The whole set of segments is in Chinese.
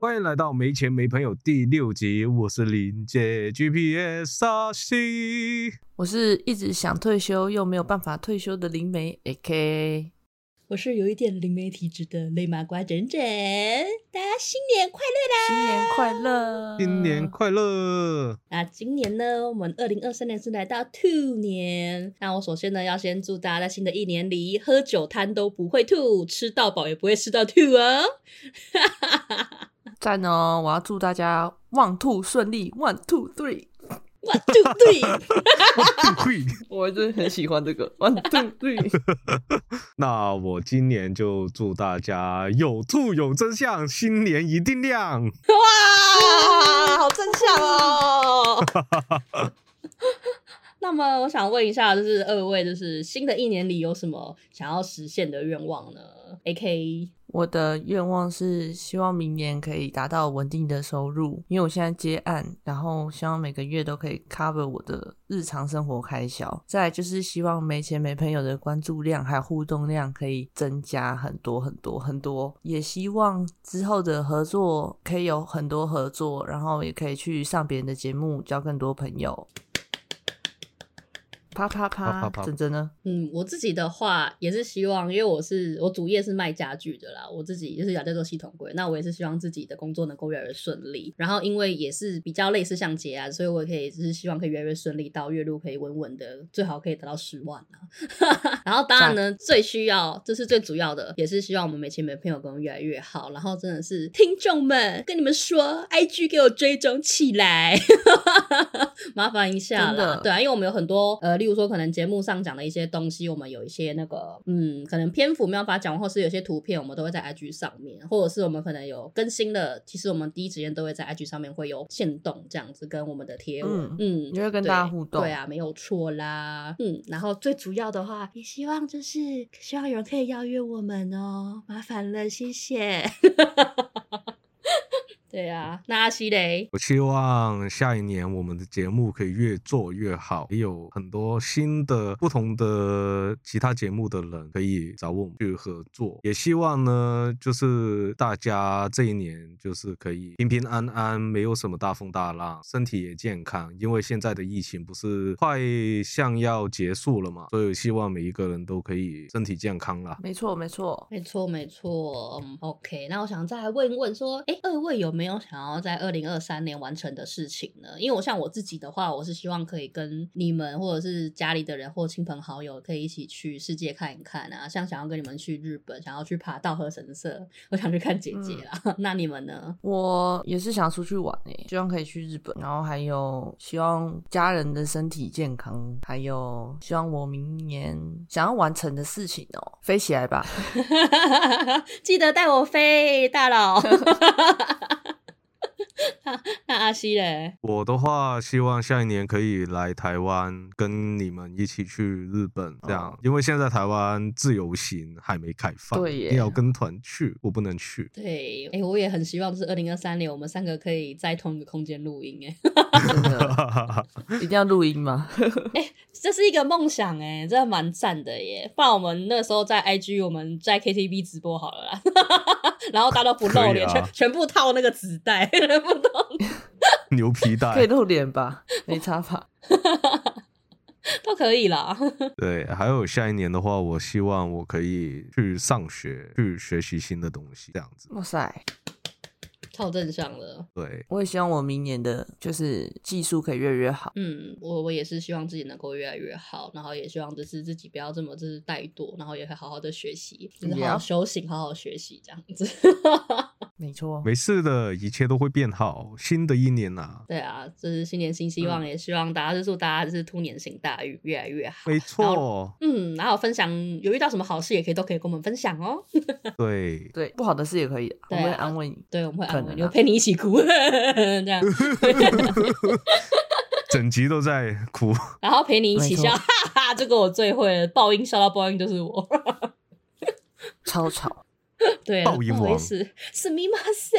欢迎来到没钱没朋友第六集，我是林姐 GPS 沙西。我是一直想退休又没有办法退休的灵媒，AK。我是有一点灵媒体质的雷麻瓜整整，大家新年快乐啦！新年快乐，新年快乐！那今年呢，我们二零二三年是来到兔年。那我首先呢，要先祝大家在新的一年里，喝酒贪都不会吐，吃到饱也不会吃到吐哦。赞哦！我要祝大家旺兔顺利，one two three。One two three，我真的很喜欢这个 One two three。那我今年就祝大家有兔有真相，新年一定亮！哇，好真相哦！那么我想问一下，就是二位，就是新的一年里有什么想要实现的愿望呢？A K。我的愿望是希望明年可以达到稳定的收入，因为我现在接案，然后希望每个月都可以 cover 我的日常生活开销。再就是希望没钱没朋友的关注量还有互动量可以增加很多很多很多，也希望之后的合作可以有很多合作，然后也可以去上别人的节目，交更多朋友。啪啪啪！真真呢？嗯，我自己的话也是希望，因为我是我主业是卖家具的啦，我自己也是要在做系统柜，那我也是希望自己的工作能够越来越顺利。然后因为也是比较类似像结案，所以我也可以就是希望可以越来越顺利，到月入可以稳稳的，最好可以达到十万啊。然后当然呢，最需要这是最主要的，也是希望我们没钱没朋友跟越来越好。然后真的是听众们跟你们说，IG 给我追踪起来，麻烦一下了。对啊，因为我们有很多呃。例如说，可能节目上讲的一些东西，我们有一些那个，嗯，可能篇幅没有办法讲，或是有些图片，我们都会在 IG 上面，或者是我们可能有更新的，其实我们第一时间都会在 IG 上面会有限动这样子，跟我们的贴文，嗯，就会跟大家互动，对啊，没有错啦，嗯，然后最主要的话，也希望就是希望有人可以邀约我们哦，麻烦了，谢谢。对啊，那阿西雷，我希望下一年我们的节目可以越做越好，也有很多新的、不同的其他节目的人可以找我们去合作。也希望呢，就是大家这一年就是可以平平安安，没有什么大风大浪，身体也健康。因为现在的疫情不是快像要结束了嘛，所以希望每一个人都可以身体健康啦。没错，没错，没错，没错。OK，那我想再来问一问，说，哎，二位有没有想要在二零二三年完成的事情呢？因为我像我自己的话，我是希望可以跟你们或者是家里的人或亲朋好友可以一起去世界看一看啊。像想要跟你们去日本，想要去爬道和神社，我想去看姐姐啦。那你们呢？我也是想要出去玩诶，希望可以去日本，然后还有希望家人的身体健康，还有希望我明年想要完成的事情哦，飞起来吧！记得带我飞，大佬。那阿西嘞？我的话，希望下一年可以来台湾，跟你们一起去日本，这样，因为现在台湾自由行还没开放，对，要跟团去，我不能去。对，哎，我也很希望，就是二零二三年，我们三个可以在同一个空间录音，哎，一定要录音吗？哎，这是一个梦想，哎，真的蛮赞的耶！不然我们那时候在 IG，我们在 KTV 直播好了啦，然后大家都不露脸，全全部套那个纸袋，牛皮带可以露脸吧？没插法 都可以啦。对，还有下一年的话，我希望我可以去上学，去学习新的东西，这样子。哇塞！超正向的，对，我也希望我明年的就是技术可以越来越好。嗯，我我也是希望自己能够越来越好，然后也希望就是自己不要这么就是怠惰，然后也会好好的学习，就是好好修行，好好学习这样子。没错，没事的，一切都会变好。新的一年呐，对啊，这是新年新希望，也希望大家是祝大家就是兔年行大运，越来越好。没错，嗯，然后分享有遇到什么好事，也可以都可以跟我们分享哦。对对，不好的事也可以，我们会安慰你。对，我们会安慰。你，我陪你一起哭，这样，整集都在哭，然后陪你一起笑，哈哈，这个我最会了，爆音笑到爆音就是我，超吵，对，报应王。是是密码塞，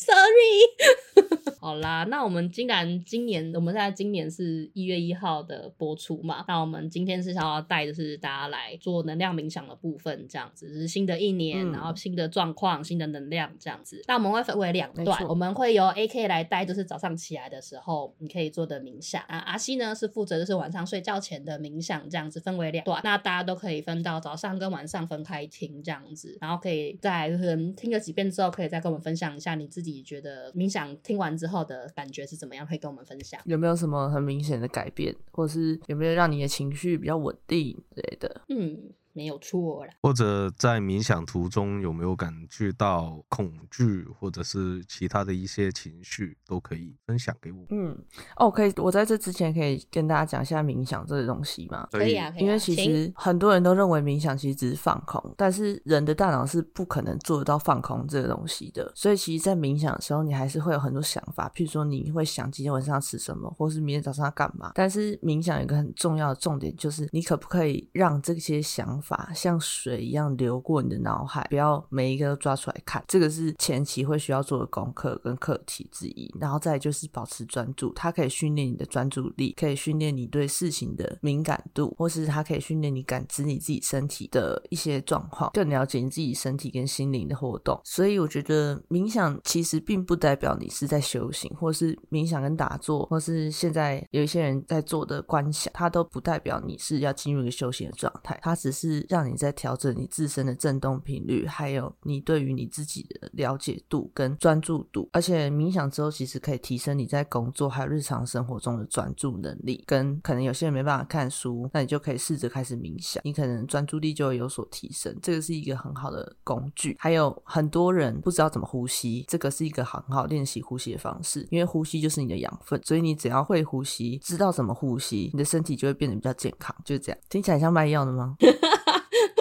Sorry。好啦，那我们既然今年我们现在今年是一月一号的播出嘛，那我们今天是想要带的是大家来做能量冥想的部分，这样子是新的一年，嗯然后新的状况、新的能量这样子。那我们会分为两段，我们会由 AK 来带，就是早上起来的时候你可以做的冥想啊。阿西呢是负责就是晚上睡觉前的冥想，这样子分为两段，那大家都可以分到早上跟晚上分开听这样子，然后可以在可能听了几遍之后，可以再跟我们分享一下你自己觉得冥想听完之后的感觉是怎么样，可以跟我们分享。有没有什么很明显的改变，或是有没有让你的情绪比较稳定之类的？嗯，没有错啦。或者在冥想途中有没有感觉到恐惧，或者是其他的一些情绪，都可以分享给我。嗯，哦，可以，我在这之前可以跟大家讲一下冥想这个东西吗？可以啊，可以啊因为其实很多人都认为冥想其实只是放空，但是人的大脑是不可能做得到放空这个东西的。所以其实，在冥想的时候，你还是会有很多想法，譬如说你会想今天晚上要吃什么，或是明天早上要干嘛。但是冥想有一个很重要的重点，就是你可不可以让这些想法像水一样流过你的脑海，不要每一个都抓出来看。这个是前期会需要做的功课跟课题之一。然后再就是保持专注，它可以训练你的专注力，可以训练你对事情的敏感度，或是它可以训练你感知你自己身体的一些状况，更了解你自己身体跟心灵的活动。所以我觉得冥想其实并不代表你是在修行，或是冥想跟打坐，或是现在有一些人在做的观想，它都不代表你是要进入一个修行的状态，它只是是让你在调整你自身的振动频率，还有你对于你自己的了解度跟专注度。而且冥想之后，其实可以提升你在工作还有日常生活中的专注能力。跟可能有些人没办法看书，那你就可以试着开始冥想，你可能专注力就会有所提升。这个是一个很好的工具。还有很多人不知道怎么呼吸，这个是一个很好练习呼吸的方式，因为呼吸就是你的养分，所以你只要会呼吸，知道怎么呼吸，你的身体就会变得比较健康。就这样，听起来像卖药的吗？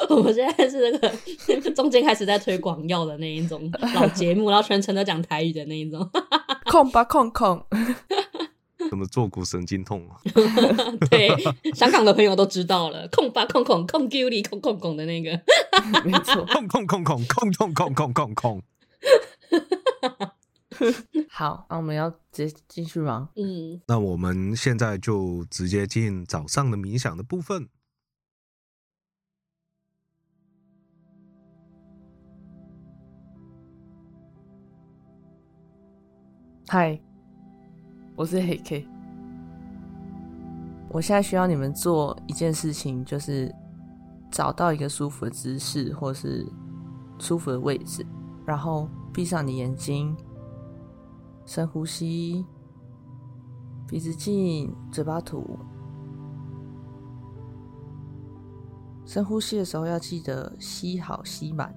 我们现在是 那个中间开始在推广药的那一种 老节目，然后全程都讲台语的那一种。控吧控控，怎么坐骨神经痛啊？对，香港的朋友都知道了，控吧控控控 Q 里控控控的那个。没错。控控控控控控控控控控。好，那我们要直接继续吗？嗯，那我们现在就直接进早上的冥想的部分。嗨，我是黑 K。我现在需要你们做一件事情，就是找到一个舒服的姿势，或是舒服的位置，然后闭上你眼睛，深呼吸，鼻子进，嘴巴吐。深呼吸的时候要记得吸好吸满，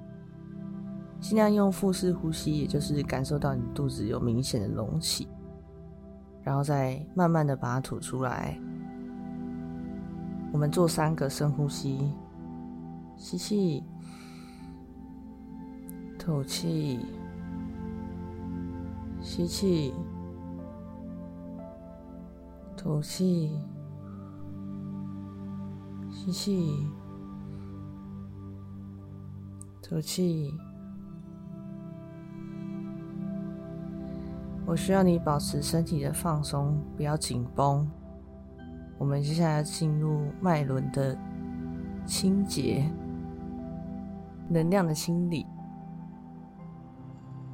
尽量用腹式呼吸，也就是感受到你肚子有明显的隆起，然后再慢慢的把它吐出来。我们做三个深呼吸，吸气，吐气，吸气，吐气，吸气，吐气。我需要你保持身体的放松，不要紧绷。我们接下来进入脉轮的清洁，能量的清理。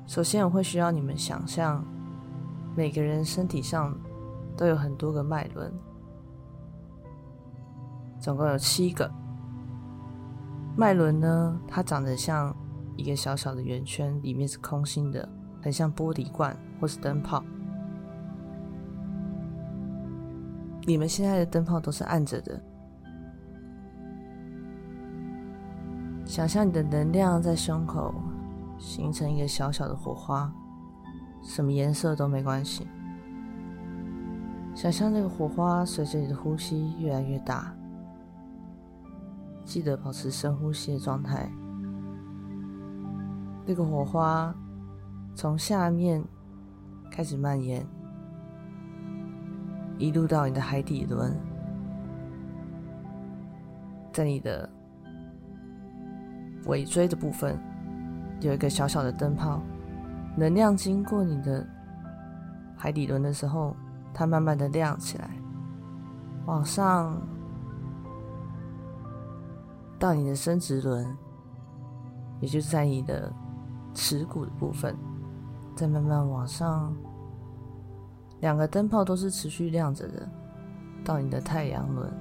首先，我会需要你们想象，每个人身体上都有很多个脉轮，总共有七个。脉轮呢，它长得像一个小小的圆圈，里面是空心的，很像玻璃罐或是灯泡。你们现在的灯泡都是暗着的。想象你的能量在胸口形成一个小小的火花，什么颜色都没关系。想象这个火花随着你的呼吸越来越大，记得保持深呼吸的状态。那个火花从下面开始蔓延。一路到你的海底轮，在你的尾椎的部分有一个小小的灯泡，能量经过你的海底轮的时候，它慢慢的亮起来，往上到你的生殖轮，也就是在你的耻骨的部分，再慢慢往上，两个灯泡都是持续亮着的，到你的太阳轮，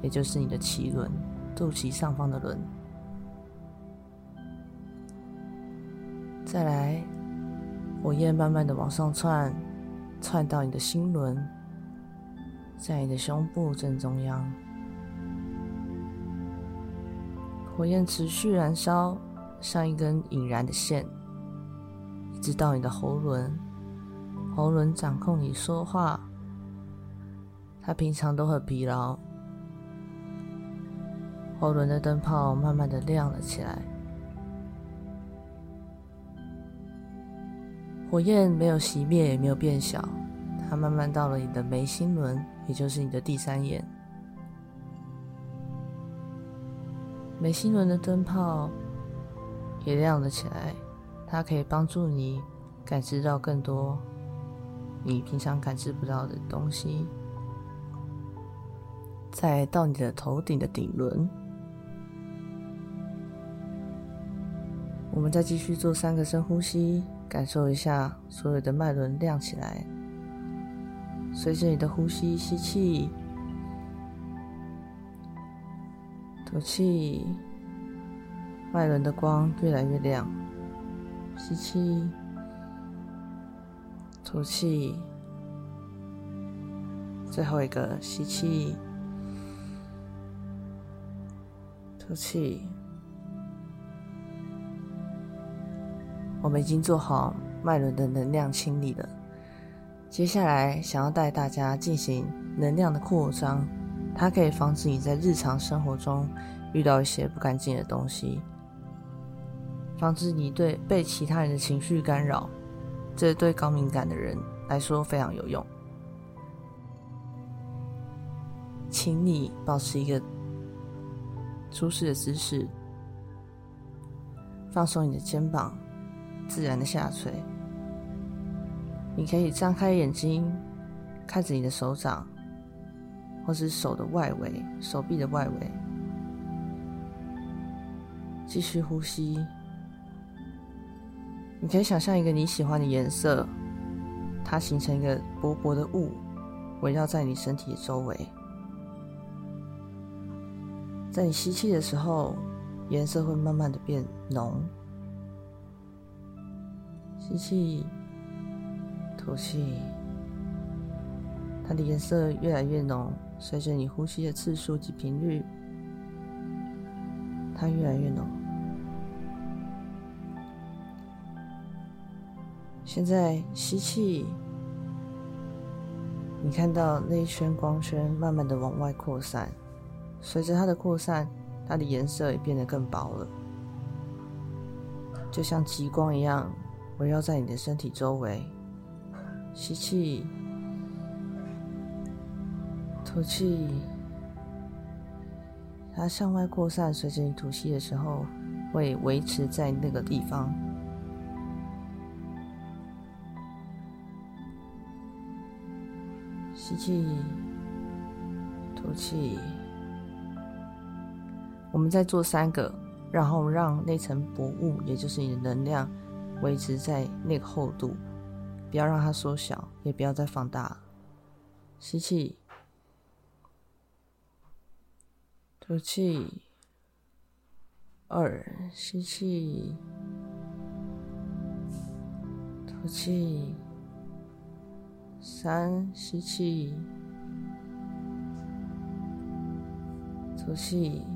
也就是你的脐轮，肚脐上方的轮。再来，火焰慢慢的往上窜，窜到你的心轮，在你的胸部正中央，火焰持续燃烧，像一根引燃的线，直到你的喉轮，喉轮掌控你说话，它平常都很疲劳，喉轮的灯泡慢慢的亮了起来。火焰没有熄灭，也没有变小，它慢慢到了你的眉心轮，也就是你的第三眼。眉心轮的灯泡也亮了起来，它可以帮助你感知到更多你平常感知不到的东西。再到你的头顶的顶轮，我们再继续做三个深呼吸。感受一下所有的脉轮亮起来，随着你的呼吸，吸气，吐气，脉轮的光越来越亮。吸气，吐气，最后一个吸气，吐气。我们已经做好脉轮的能量清理了，接下来想要带大家进行能量的扩张，它可以防止你在日常生活中遇到一些不干净的东西，防止你对被其他人的情绪干扰，这对高敏感的人来说非常有用。请你保持一个舒适的姿势，放松你的肩膀。自然的下垂，你可以张开眼睛，看着你的手掌，或是手的外围、手臂的外围，继续呼吸。你可以想象一个你喜欢的颜色，它形成一个薄薄的雾，围绕在你身体的周围。在你吸气的时候，颜色会慢慢的变浓。吸气，吐气，它的颜色越来越浓。随着你呼吸的次数及频率，它越来越浓。现在吸气，你看到那一圈光圈慢慢的往外扩散。随着它的扩散，它的颜色也变得更薄了，就像极光一样。围绕在你的身体周围，吸气，吐气，它向外扩散。随着你吐气的时候，会维持在那个地方。吸气，吐气。我们再做三个，然后让那层薄雾，也就是你的能量。维持在那个厚度，不要让它缩小，也不要再放大。吸气，吐气。二，吸气，吐气。三，吸气，吐气。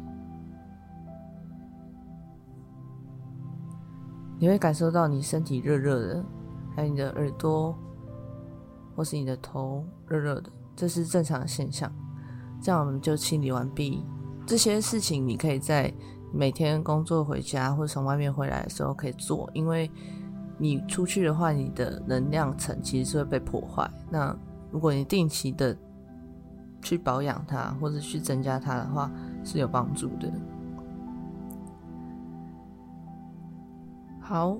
你会感受到你身体热热的，还有你的耳朵或是你的头热热的，这是正常的现象。这样我们就清理完毕。这些事情你可以在每天工作回家或者从外面回来的时候可以做，因为你出去的话，你的能量层其实是会被破坏。那如果你定期的去保养它或者去增加它的话，是有帮助的。好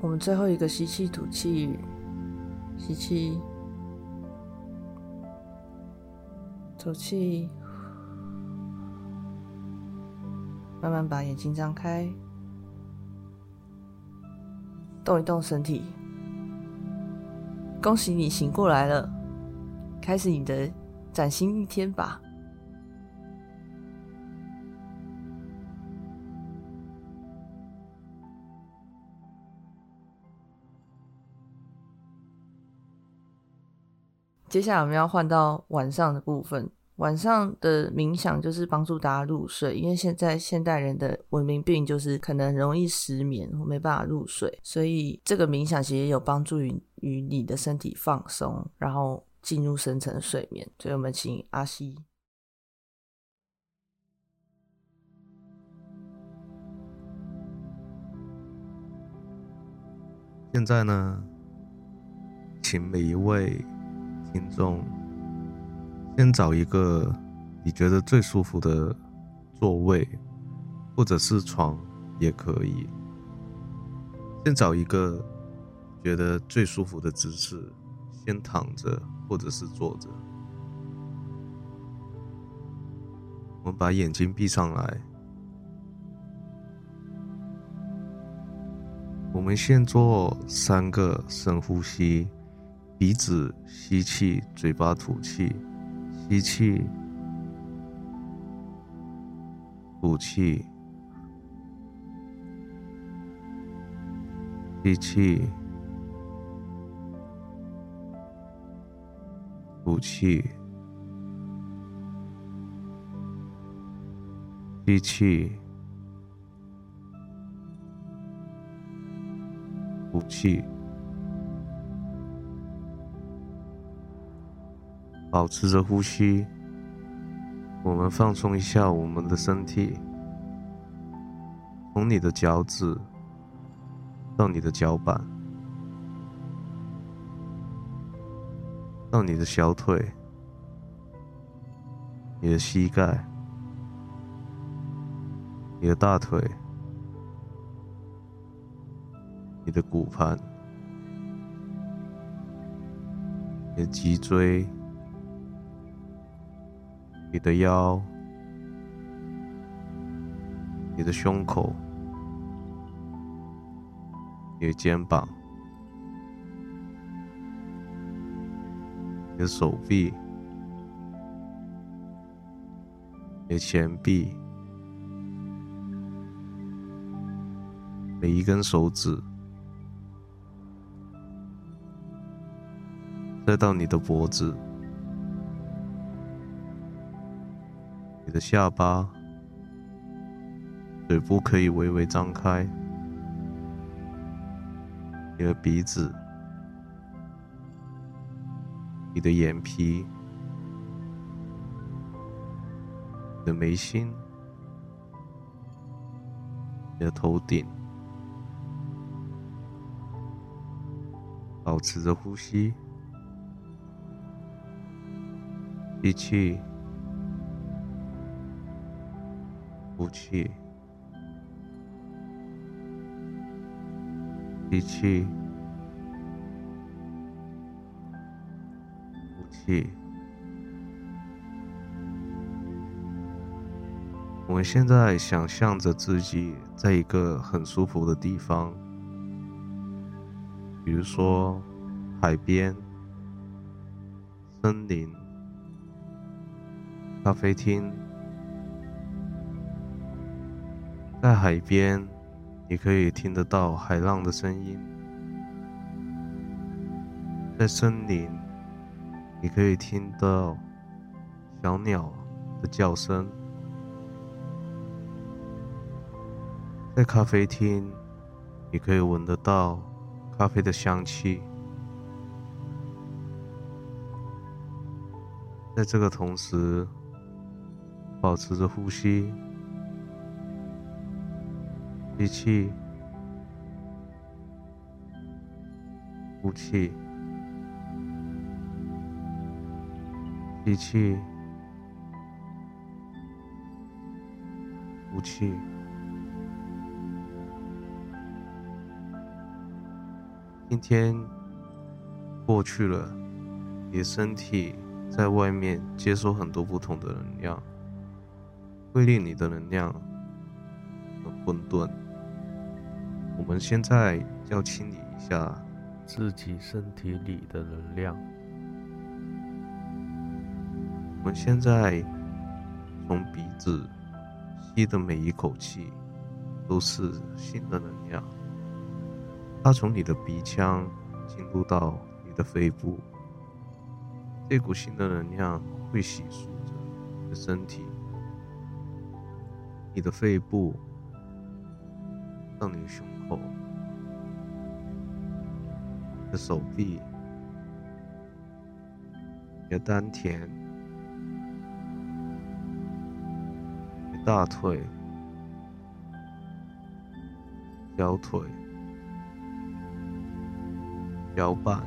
我们最后一个吸气，吐气，吸气，吐气，慢慢把眼睛张开，动一动身体。恭喜你醒过来了，开始你的崭新一天吧。接下来我们要换到晚上的部分。晚上的冥想就是帮助大家入睡，因为现在现代人的文明病就是可能容易失眠，没办法入睡，所以这个冥想其实有帮助于于你的身体放松，然后进入深层睡眠。所以我们请阿西。现在呢，请每一位。听众，先找一个你觉得最舒服的座位，或者是床也可以。先找一个觉得最舒服的姿势，先躺着或者是坐着。我们把眼睛闭上来，我们先做三个深呼吸。鼻子吸气，嘴巴吐气，吸气，吐气，吸气，吐气，吸气，吐气。保持着呼吸，我们放松一下我们的身体，从你的脚趾到你的脚板，到你的小腿、你的膝盖、你的大腿、你的骨盘、你的脊椎。你的腰，你的胸口，你的肩膀，你的手臂，你的前臂，每一根手指，再到你的脖子。你的下巴，嘴部可以微微张开。你的鼻子，你的眼皮，你的眉心，你的头顶，保持着呼吸，吸气。呼气，吸气，呼气。我们现在想象着自己在一个很舒服的地方，比如说海边、森林、咖啡厅。在海边，你可以听得到海浪的声音；在森林，你可以听到小鸟的叫声；在咖啡厅，你可以闻得到咖啡的香气。在这个同时，保持着呼吸。吸气，呼气，吸气，呼气。今天过去了，你身体在外面接收很多不同的能量，会令你的能量很混沌。我们现在要清理一下。自己身体里的能量。我们现在从鼻子吸的每一口气都是新的能量，它从你的鼻腔进入到你的肺部，这股新的能量会洗漱着你的身体，你的肺部让你的胸的手臂，你的丹田。你大腿、小腿、脚板，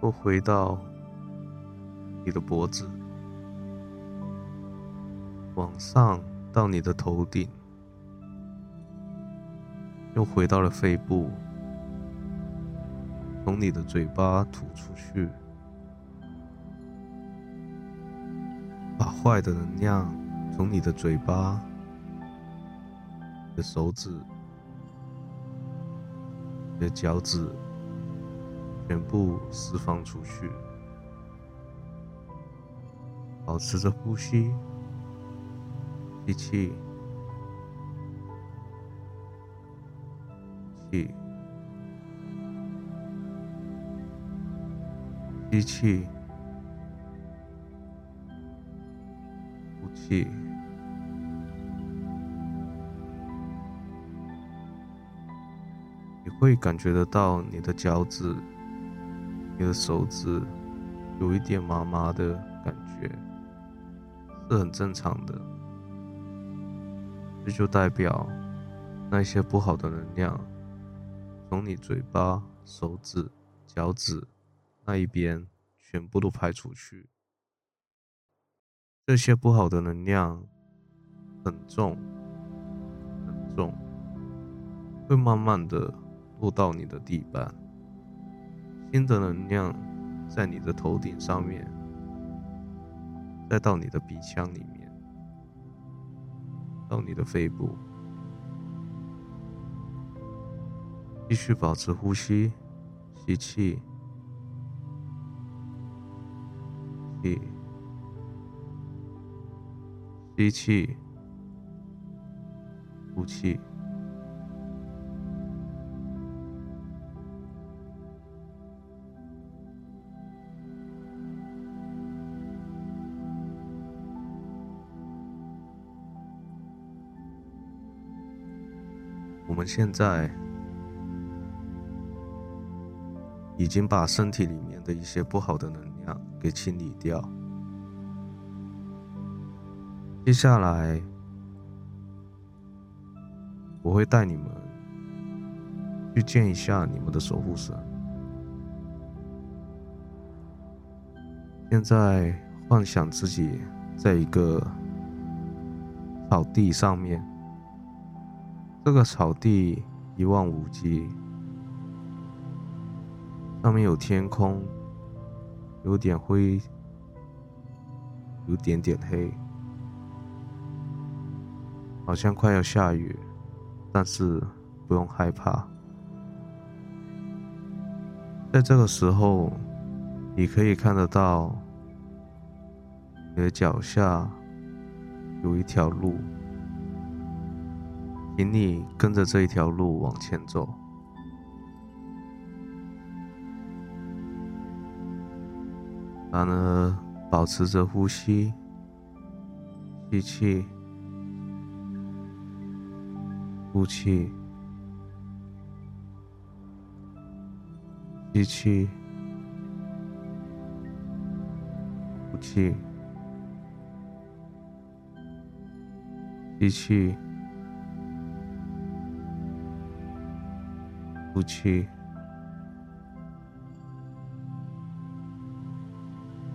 都回到你的脖子，往上到你的头顶，又回到了肺部，从你的嘴巴吐出去。把坏的能量从你的嘴巴、你的手指、你的脚趾全部释放出去，保持着呼吸，吸气，气，吸气。呼气，你会感觉得到你的脚趾、你的手指有一点麻麻的感觉，是很正常的。这就代表那些不好的能量从你嘴巴、手指、脚趾那一边全部都排出去。这些不好的能量很重，很重，会慢慢的落到你的地板。新的能量在你的头顶上面，再到你的鼻腔里面，到你的肺部。继续保持呼吸，吸气，吸气，呼气。我们现在已经把身体里面的一些不好的能量给清理掉。接下来，我会带你们去见一下你们的守护神。现在幻想自己在一个草地上面，这个草地一望无际，上面有天空，有点灰，有点点黑。好像快要下雨，但是不用害怕。在这个时候，你可以看得到你的脚下有一条路，请你跟着这一条路往前走。然而，保持着呼吸，吸气。呼气，吸气，呼气，吸气，呼气。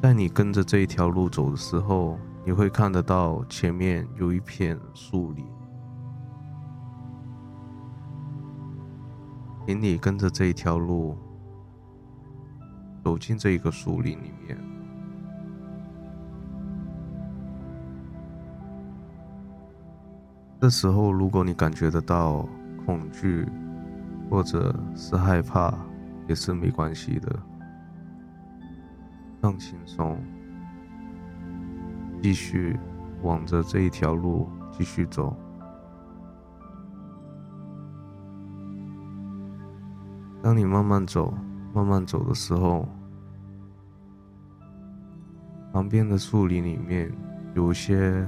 在你跟着这一条路走的时候，你会看得到前面有一片树林。请你跟着这一条路走进这一个树林里面。这时候，如果你感觉得到恐惧或者是害怕，也是没关系的，放轻松，继续往着这一条路继续走。当你慢慢走、慢慢走的时候，旁边的树林里面有些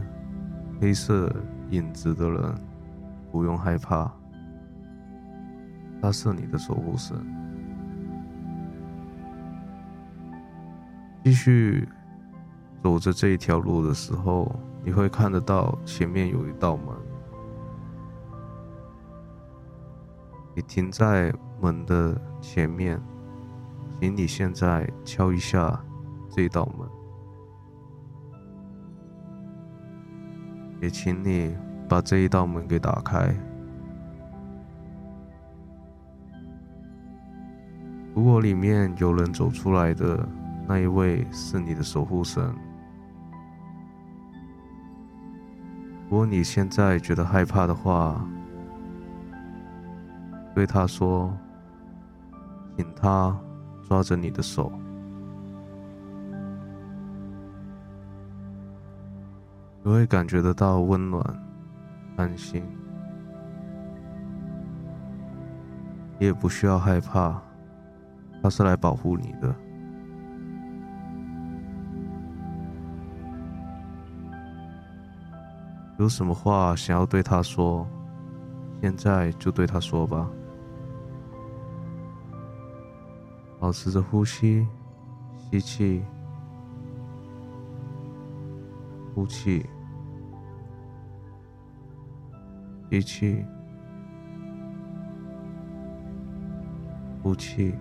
黑色影子的人，不用害怕，他是你的守护神。继续走着这一条路的时候，你会看得到前面有一道门。你停在门的前面，请你现在敲一下这道门，也请你把这一道门给打开。如果里面有人走出来的那一位是你的守护神，如果你现在觉得害怕的话，对他说：“请他抓着你的手，你会感觉得到温暖、安心，你也不需要害怕，他是来保护你的。有什么话想要对他说，现在就对他说吧。”保持着呼吸，吸气，呼气，吸气，呼气，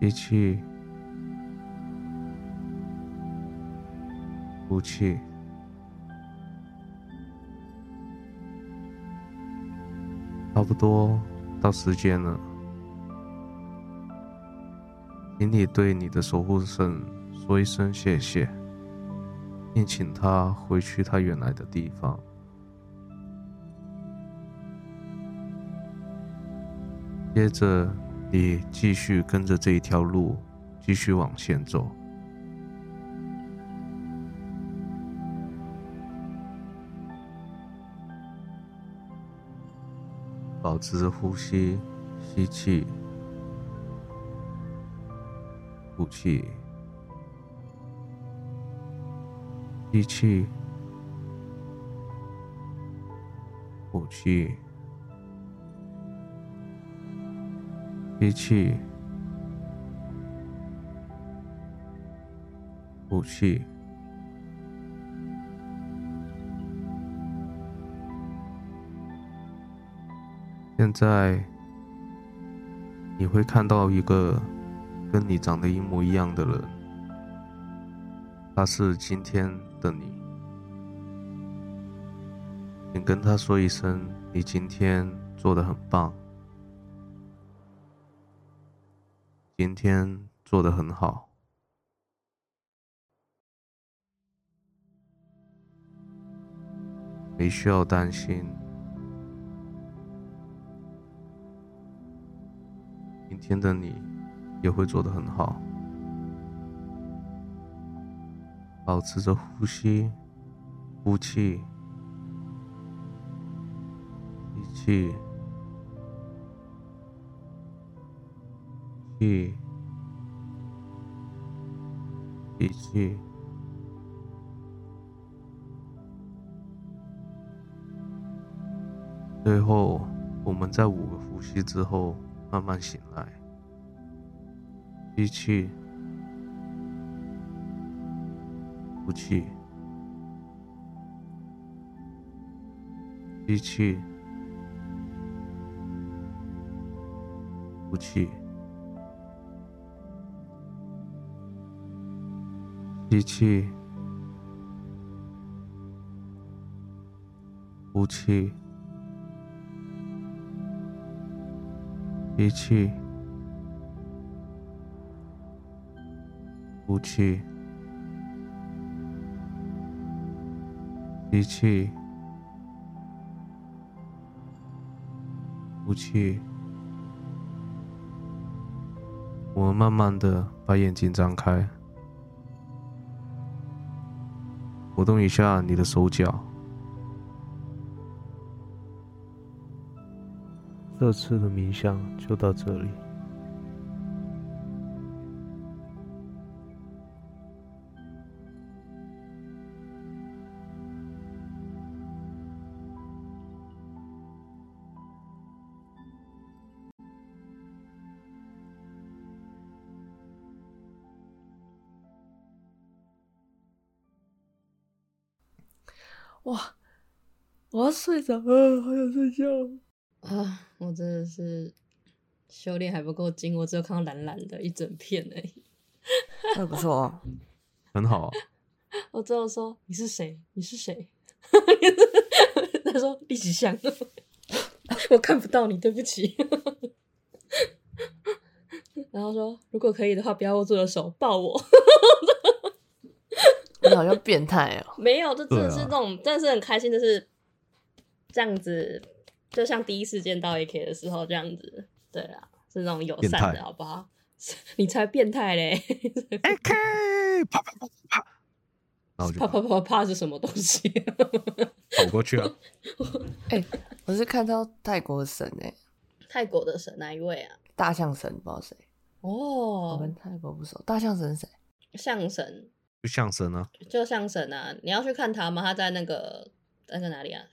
吸气，呼气，差不多。到时间了，请你对你的守护神说一声谢谢，并请他回去他原来的地方。接着，你继续跟着这一条路继续往前走。保持着呼吸，吸气，呼气，吸气，呼气，吸气，呼气。现在你会看到一个跟你长得一模一样的人，他是今天的你，你跟他说一声，你今天做的很棒，今天做的很好，没需要担心。天的你也会做得很好，保持着呼吸，呼气，吸气，气，吸气，最后我们在五个呼吸之后。慢慢醒来，吸气，呼气，吸气，呼气，吸气，呼气。吸气，呼气，吸气，呼气。我们慢慢的把眼睛张开，活动一下你的手脚。这次的冥想就到这里。哇，我要睡着了，好想睡觉。啊，我真的是修炼还不够精，我只有看到蓝蓝的一整片而已。那不错哦，很好啊，我最后说你是谁？你是谁？他说立即像，我看不到你，对不起。然后说如果可以的话，不要握住我的手，抱我。你好像变态哦。没有，这真的是对啊那种，真的是很开心，就是这样子，就像第一次见到 AK 的时候这样子，对啊，是那种友善的，好不好？你才变态嘞！AK，啪啪啪啪，然后我就啪啪啪啪是什么东西？跑过去啊。哎、我是看到泰国的神哎、泰国的神哪一位啊？大象神不知道谁哦，我哦跟，泰国不熟。大象神是谁？象神就象神啊，就象神啊！你要去看他吗？他在那个那个哪里啊？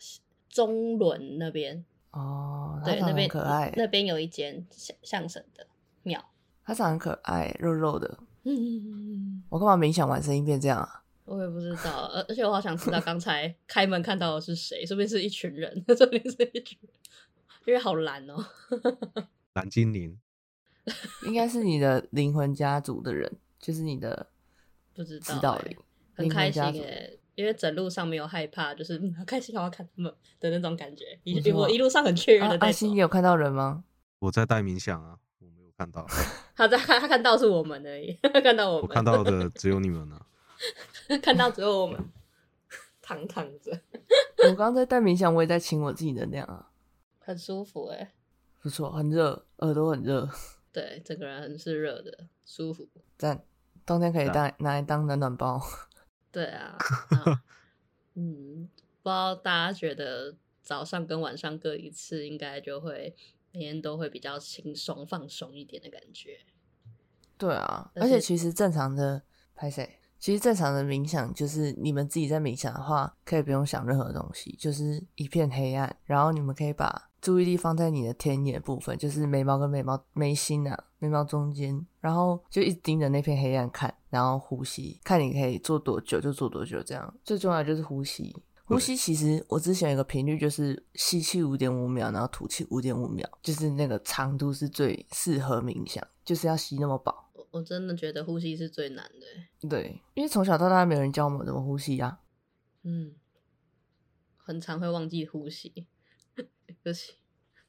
中仑那边，哦，对，那边可爱，那边有一间相相声的庙。他长得很可爱，肉肉的。嗯，我干嘛冥想完声音变这样啊？我也不知道，而而且我好想知道刚才开门看到的是谁，说不定是一群人，说不定是一群人，因为好蓝哦。蓝精灵，应该是你的灵魂家族的人，就是你的不知道、欸指导灵，，灵很开心魂家族。耶，因为整路上没有害怕，就是嗯，好开心，我要看他们的那种感觉。一我一路上很雀跃啊的在走阿星，你有看到人吗？我在带冥想啊，我没有看到，他在看，他看到是我们而已，看到我们，我看到的只有你们啊。看到只有我们躺躺着，我刚刚在带冥想，我也在请我自己能量啊，很舒服哎。不错，很热，耳朵很热，对，整个人很是热的，舒服。赞。冬天可以赞当拿来当暖暖包。对啊，啊嗯，不知道大家觉得早上跟晚上各一次，应该就会每天都会比较轻松放松一点的感觉。对啊，而且其实正常的拍谁？其实正常的冥想就是你们自己在冥想的话，可以不用想任何东西，就是一片黑暗，然后你们可以把注意力放在你的天眼部分，就是眉毛跟眉毛眉心啊，眉毛中间，然后就一直盯着那片黑暗看，然后呼吸，看你可以做多久就做多久，这样最重要的就是呼吸。呼吸其实我之前有个频率，就是吸气五点五秒，然后吐气五点五秒，就是那个长度是最适合冥想，就是要吸那么饱。我我真的觉得呼吸是最难的欸，对，因为从小到大没有人教我们怎么呼吸啊。嗯，很常会忘记呼吸，对不起。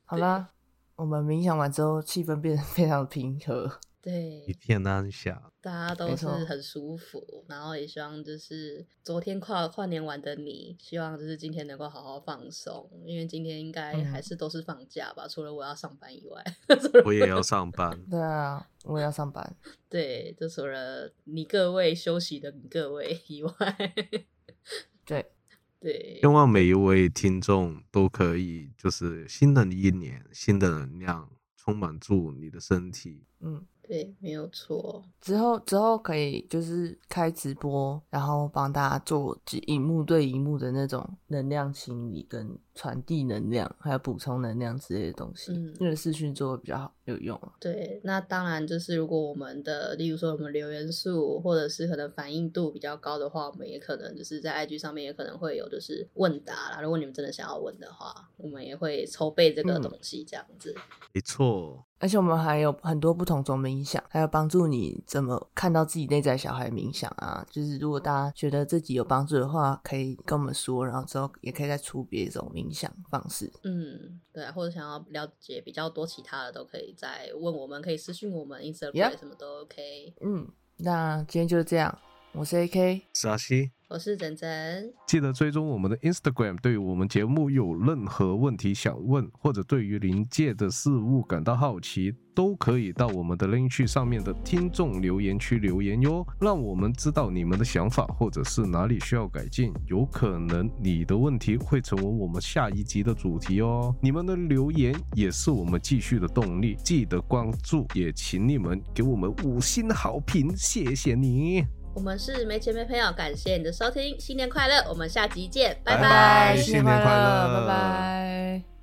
好啦，我们冥想完之后，气氛变得非常平和。对。一，片安详，大家都是很舒服，然后也希望就是昨天跨跨年完的你，希望就是今天能够好好放松，因为今天应该嗯。还是都是放假吧，除了我要上班以外，我也要上班。对啊，我也要上班。对，就除了你各位休息的你各位以外，对，对。希，望每一位听众都可以，就是新的一年，新的能量充满住你的身体。嗯，对，没有错。之后之后可以就是开直播，然后帮大家做荧幕对荧幕的那种能量清理跟传递能量，还有补充能量之类的东西。嗯因为视讯做的比较好有用啊。对，那当然就是如果我们的，例如说我们留言数或者是可能反应度比较高的话，我们也可能就是在 IG 上面也可能会有就是问答啦。如果你们真的想要问的话，我们也会筹备这个嗯东西这样子。没错，而且我们还有很多不同种冥想，还有帮助你怎么看到自己内在小孩冥想啊。就是如果大家觉得自己有帮助的话，可以跟我们说，然后之后也可以再出别种冥想方式。嗯，对啊，或者想要了解比较多其他的，都可以再问我们，可以私信我们，Instagram 什么都 OK。嗯，那今天就是这样，我是 AK，是阿西。我是珍珍，记得追踪我们的 Instagram。对于我们节目有任何问题想问，或者对于临界的事物感到好奇，都可以到我们的 link 上面的听众留言区留言哟，让我们知道你们的想法，或者是哪里需要改进。有可能你的问题会成为我们下一集的主题哦。你们的留言也是我们继续的动力。记得关注，也请你们给我们五星好评，谢谢你。我们是没钱没朋友感谢你的收听新年快乐我们下集见拜拜新年快乐拜拜。